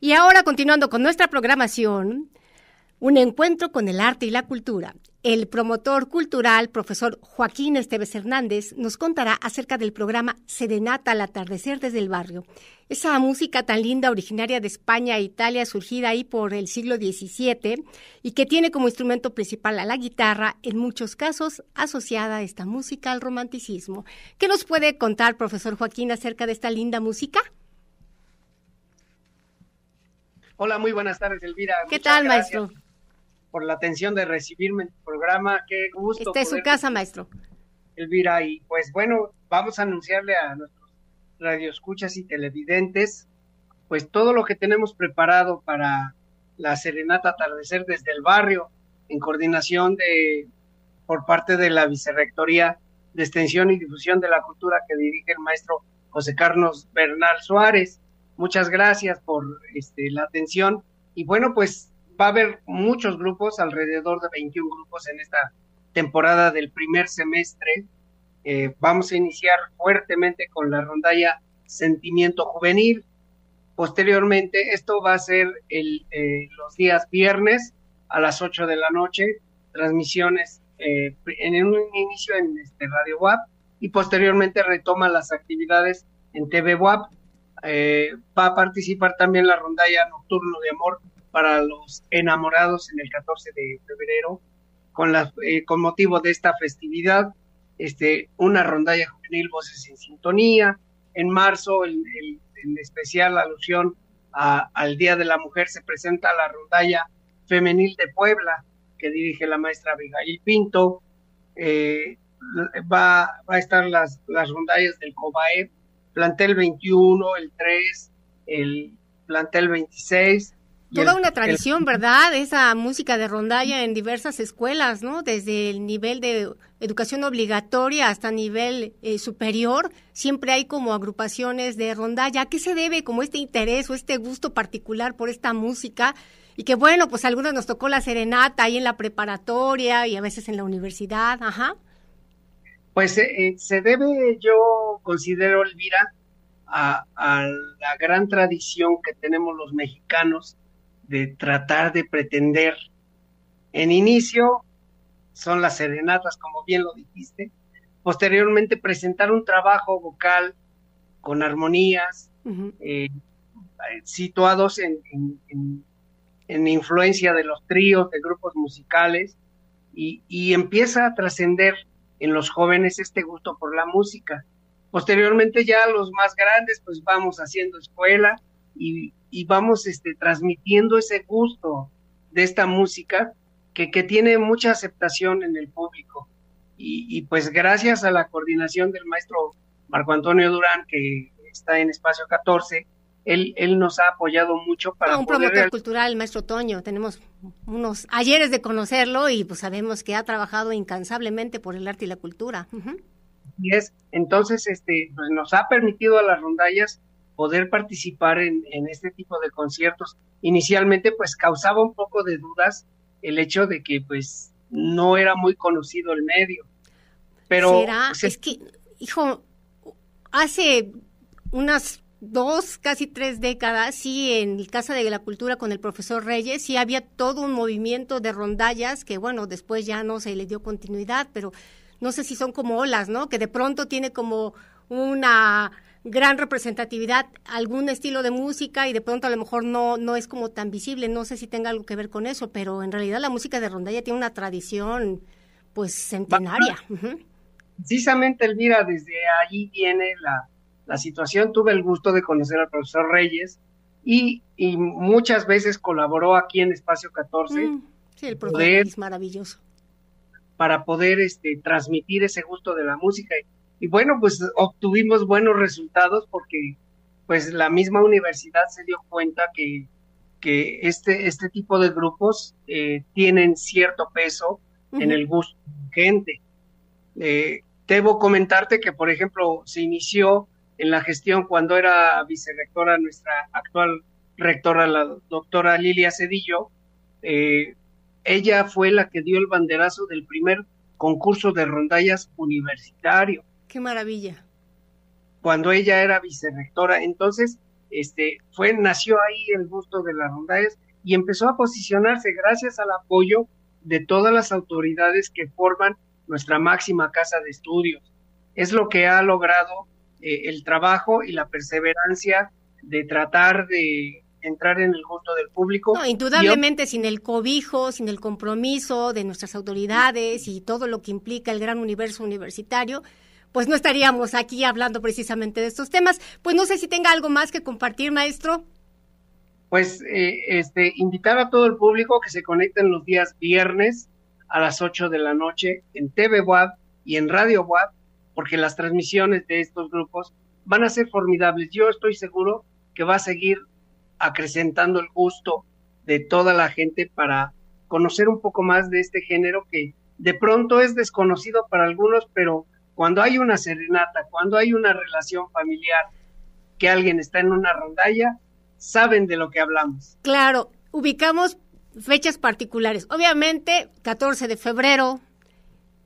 Y ahora, continuando con nuestra programación, un encuentro con el arte y la cultura. El promotor cultural, profesor Joaquín Esteves Hernández, nos contará acerca del programa Serenata al atardecer desde el barrio. Esa música tan linda, originaria de España e Italia, surgida ahí por el siglo XVII y que tiene como instrumento principal a la guitarra, en muchos casos asociada esta música al romanticismo. ¿Qué nos puede contar, profesor Joaquín, acerca de esta linda música? Hola, muy buenas tardes, Elvira. ¿Qué tal, maestro? Por la atención de recibirme en tu programa. Qué gusto. Esta es su casa, maestro. Elvira, y pues bueno, vamos a anunciarle a nuestros radioescuchas y televidentes, pues todo lo que tenemos preparado para la serenata atardecer desde el barrio, en coordinación de por parte de la Vicerrectoría de Extensión y Difusión de la Cultura que dirige el maestro José Carlos Bernal Suárez. Muchas gracias por este, la atención. Y bueno, pues va a haber muchos grupos, alrededor de 21 grupos en esta temporada del primer semestre. Eh, vamos a iniciar fuertemente con la rondalla Sentimiento Juvenil. Posteriormente, esto va a ser el, eh, los días viernes a las 8 de la noche, transmisiones eh, en un inicio en este Radio WAP y posteriormente retoma las actividades en TV WAP eh, va a participar también la rondalla Nocturno de Amor para los enamorados en el 14 de febrero, con, la, eh, con motivo de esta festividad, este, una rondalla juvenil Voces en Sintonía. En marzo, en, especial alusión al Día de la Mujer, se presenta la rondalla femenil de Puebla, que dirige la maestra Abigail Pinto. Eh, va, va a estar las, las rondallas del COBAE plantel 21, el 3, el plantel 26. Toda una tradición, ¿verdad? Esa música de rondalla en diversas escuelas, ¿no? Desde el nivel de educación obligatoria hasta nivel eh, superior, siempre hay como agrupaciones de rondalla. ¿A qué se debe como este interés o este gusto particular por esta música? Y que bueno, pues a algunos nos tocó la serenata ahí en la preparatoria y a veces en la universidad, ajá. Pues eh, eh, se debe, yo considero, Elvira, a, la gran tradición que tenemos los mexicanos de tratar de pretender. En inicio son las serenatas, como bien lo dijiste. Posteriormente presentar un trabajo vocal con armonías, eh, situados en, en, influencia de los tríos, de grupos musicales, y, y empieza a trascender en los jóvenes este gusto por la música. Posteriormente ya los más grandes pues vamos haciendo escuela y, vamos este, transmitiendo ese gusto de esta música que, que tiene mucha aceptación en el público. Y, pues gracias a la coordinación del maestro Marco Antonio Durán, que está en Espacio 14, él, él nos ha apoyado mucho para... Ah, un promotor cultural, el maestro Toño, tenemos unos ayeres de conocerlo y pues sabemos que ha trabajado incansablemente por el arte y la cultura. Y es, entonces, este, pues nos ha permitido a las rondallas poder participar en, en este tipo de conciertos. Inicialmente, pues causaba un poco de dudas el hecho de que, pues, no era muy conocido el medio. Pero... ¿Será? Pues, es que, hijo, hace unas dos, casi tres décadas, sí, en Casa de la Cultura con el profesor Reyes, sí había todo un movimiento de rondallas que, bueno, después ya no se le dio continuidad, pero no sé si son como olas, ¿no? Que de pronto tiene como una gran representatividad algún estilo de música y de pronto a lo mejor no, no es como tan visible, no sé si tenga algo que ver con eso, pero en realidad la música de rondalla tiene una tradición pues centenaria. Precisamente, Elvira, desde allí viene la, la situación. Tuve el gusto de conocer al profesor Reyes y, muchas veces colaboró aquí en Espacio 14. Mm, sí, el profesor es maravilloso. Para poder este, transmitir ese gusto de la música. Y, bueno, pues obtuvimos buenos resultados porque pues la misma universidad se dio cuenta que, que este, este tipo de grupos eh, tienen cierto peso en el gusto de la gente. Eh, debo comentarte que, por ejemplo, se inició en la gestión cuando era vicerectora nuestra actual rectora, la doctora Lilia Cedillo. Eh, ella fue la que dio el banderazo del primer concurso de rondallas universitario. Qué maravilla. Cuando ella era vicerectora. Entonces, este, fue, nació ahí el gusto de las rondallas y empezó a posicionarse gracias al apoyo de todas las autoridades que forman nuestra máxima casa de estudios. Es lo que ha logrado eh, el trabajo y la perseverancia de tratar de entrar en el gusto del público. No, indudablemente sin el cobijo, sin el compromiso de nuestras autoridades y todo lo que implica el gran universo universitario, pues no estaríamos aquí hablando precisamente de estos temas. Pues no sé si tenga algo más que compartir, maestro. Pues eh, este, invitar a todo el público que se conecten los días viernes a las 8 de la noche en TV WAD y en Radio WAD, porque las transmisiones de estos grupos van a ser formidables. Yo estoy seguro que va a seguir acrecentando el gusto de toda la gente para conocer un poco más de este género que de pronto es desconocido para algunos, pero cuando hay una serenata, cuando hay una relación familiar, que alguien está en una rondalla, saben de lo que hablamos. Claro, ubicamos fechas particulares. Obviamente, 14 de febrero,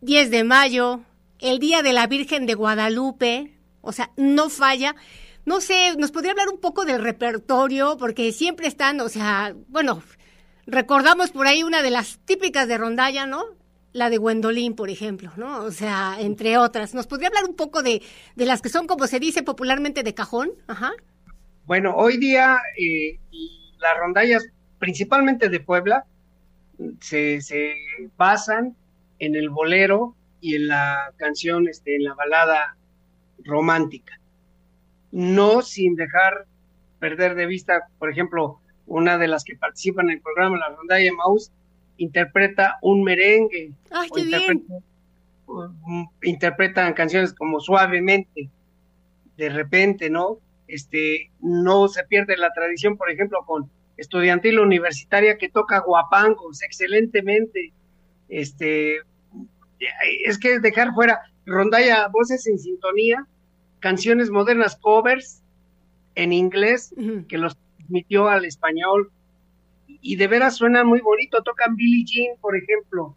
10 de mayo, el Día de la Virgen de Guadalupe, o sea, no falla. No sé, ¿nos podría hablar un poco del repertorio? Porque siempre están, o sea, bueno, recordamos por ahí una de las típicas de rondalla, ¿no? La de Gwendolyn, por ejemplo, ¿no? O sea, entre otras. ¿Nos podría hablar un poco de, de las que son, como se dice popularmente, de cajón? Ajá. Bueno, hoy día eh, las rondallas, principalmente de Puebla, se, se basan en el bolero y en la canción, este, en la balada romántica no sin dejar perder de vista, por ejemplo, una de las que participan en el programa, la Rondalla Maus, interpreta un merengue. Ay, qué bien. interpretan canciones como suavemente, de repente, ¿no? Este, no se pierde la tradición, por ejemplo, con estudiantil universitaria que toca guapangos excelentemente. Este, es que dejar fuera rondalla, voces en sintonía, canciones modernas, covers en inglés, que los transmitió al español. Y de veras suenan muy bonito. Tocan Billie Jean, por ejemplo.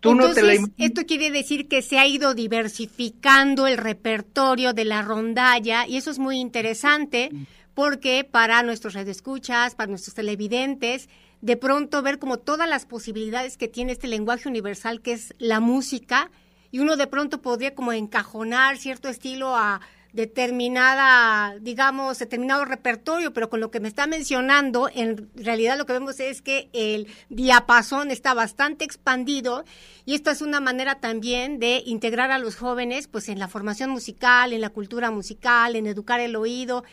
Tú no te la esto quiere decir que se ha ido diversificando el repertorio de la rondalla y eso es muy interesante porque para nuestros radioescuchas, para nuestros televidentes, de pronto ver como todas las posibilidades que tiene este lenguaje universal que es la música y uno de pronto podría como encajonar cierto estilo a determinada, digamos, determinado repertorio, pero con lo que me está mencionando, en realidad lo que vemos es que el diapasón está bastante expandido y esto es una manera también de integrar a los jóvenes pues en la formación musical, en la cultura musical, en educar el oído.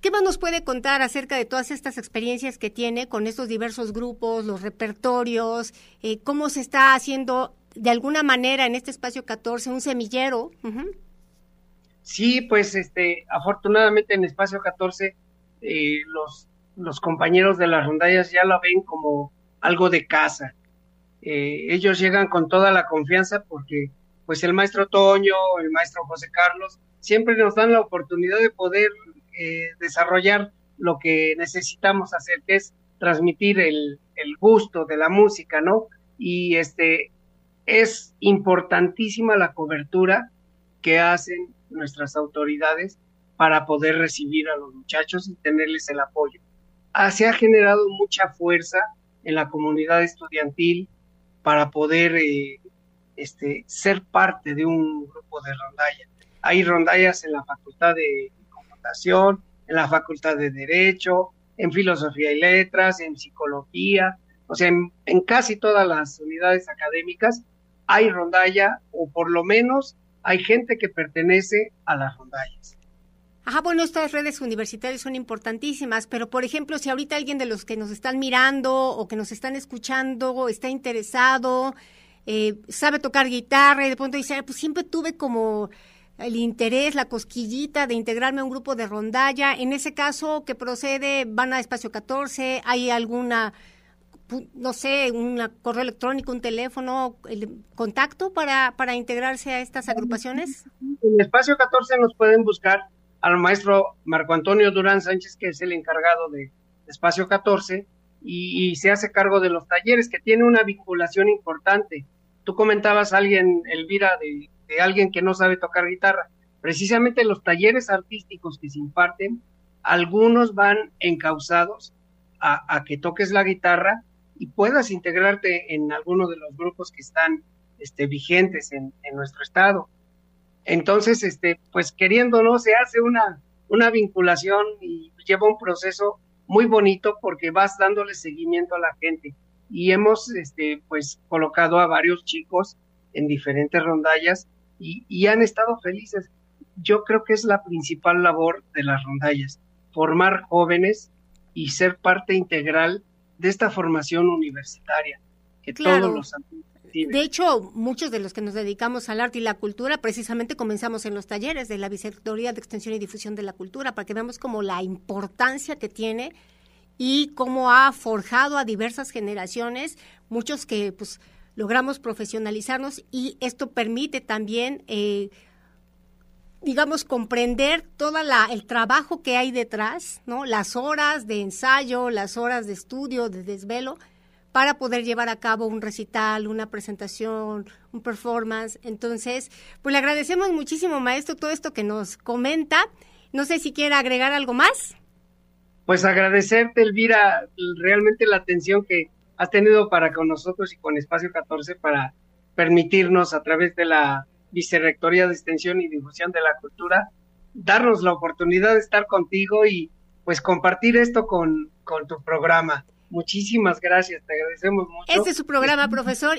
¿Qué más nos puede contar acerca de todas estas experiencias que tiene con estos diversos grupos, los repertorios, eh, cómo se está haciendo de alguna manera en este espacio 14 un semillero. Sí, pues este, afortunadamente en espacio 14 eh, los, los compañeros de las rondallas ya lo ven como algo de casa. Eh, ellos llegan con toda la confianza porque pues el maestro Toño, el maestro José Carlos, siempre nos dan la oportunidad de poder eh, desarrollar lo que necesitamos hacer, que es transmitir el, el gusto de la música, ¿no? Y este, es importantísima la cobertura que hacen nuestras autoridades para poder recibir a los muchachos y tenerles el apoyo. Se ha generado mucha fuerza en la comunidad estudiantil para poder eh, este, ser parte de un grupo de rondalla. Hay rondallas en la Facultad de Computación, en la Facultad de Derecho, en Filosofía y Letras, en Psicología, o sea, en casi todas las unidades académicas hay rondalla o por lo menos hay gente que pertenece a las rondallas. Ajá, bueno, estas redes universitarias son importantísimas, pero por ejemplo, si ahorita alguien de los que nos están mirando o que nos están escuchando está interesado, eh, sabe tocar guitarra y de pronto dice, pues siempre tuve como el interés, la cosquillita de integrarme a un grupo de rondalla. En ese caso, ¿qué procede? ¿Van a espacio 14? ¿Hay alguna no sé, un correo electrónico, un teléfono, el contacto para, para integrarse a estas agrupaciones? En Espacio 14 nos pueden buscar al maestro Marco Antonio Durán Sánchez, que es el encargado de Espacio 14, y, se hace cargo de los talleres, que tiene una vinculación importante. Tú comentabas a alguien, Elvira, de, de alguien que no sabe tocar guitarra. Precisamente los talleres artísticos que se imparten algunos van encausados a, que toques la guitarra y puedas integrarte en alguno de los grupos que están este, vigentes en, nuestro estado. Entonces, este, pues queriéndolo, se hace una, una vinculación y lleva un proceso muy bonito porque vas dándole seguimiento a la gente. Y hemos, este, pues, colocado a varios chicos en diferentes rondallas y, y han estado felices. Yo creo que es la principal labor de las rondallas, formar jóvenes y ser parte integral de esta formación universitaria que todos los de hecho, muchos de los que nos dedicamos al arte y la cultura, precisamente comenzamos en los talleres de la Vicerrectoría de Extensión y Difusión de la Cultura, para que veamos como la importancia que tiene y cómo ha forjado a diversas generaciones, muchos que pues logramos profesionalizarnos y esto permite también eh, digamos, comprender todo el trabajo que hay detrás, ¿no? Las horas de ensayo, las horas de estudio, de desvelo, para poder llevar a cabo un recital, una presentación, un performance. Entonces, pues le agradecemos muchísimo, maestro, todo esto que nos comenta. No sé si quiere agregar algo más. Pues agradecerte, Elvira, realmente la atención que has tenido para con nosotros y con Espacio 14 para permitirnos a través de la Vicerrectoría de Extensión y Difusión de la Cultura, darnos la oportunidad de estar contigo y pues compartir esto con, con tu programa. Muchísimas gracias, te agradecemos mucho. Este es su programa, profesor.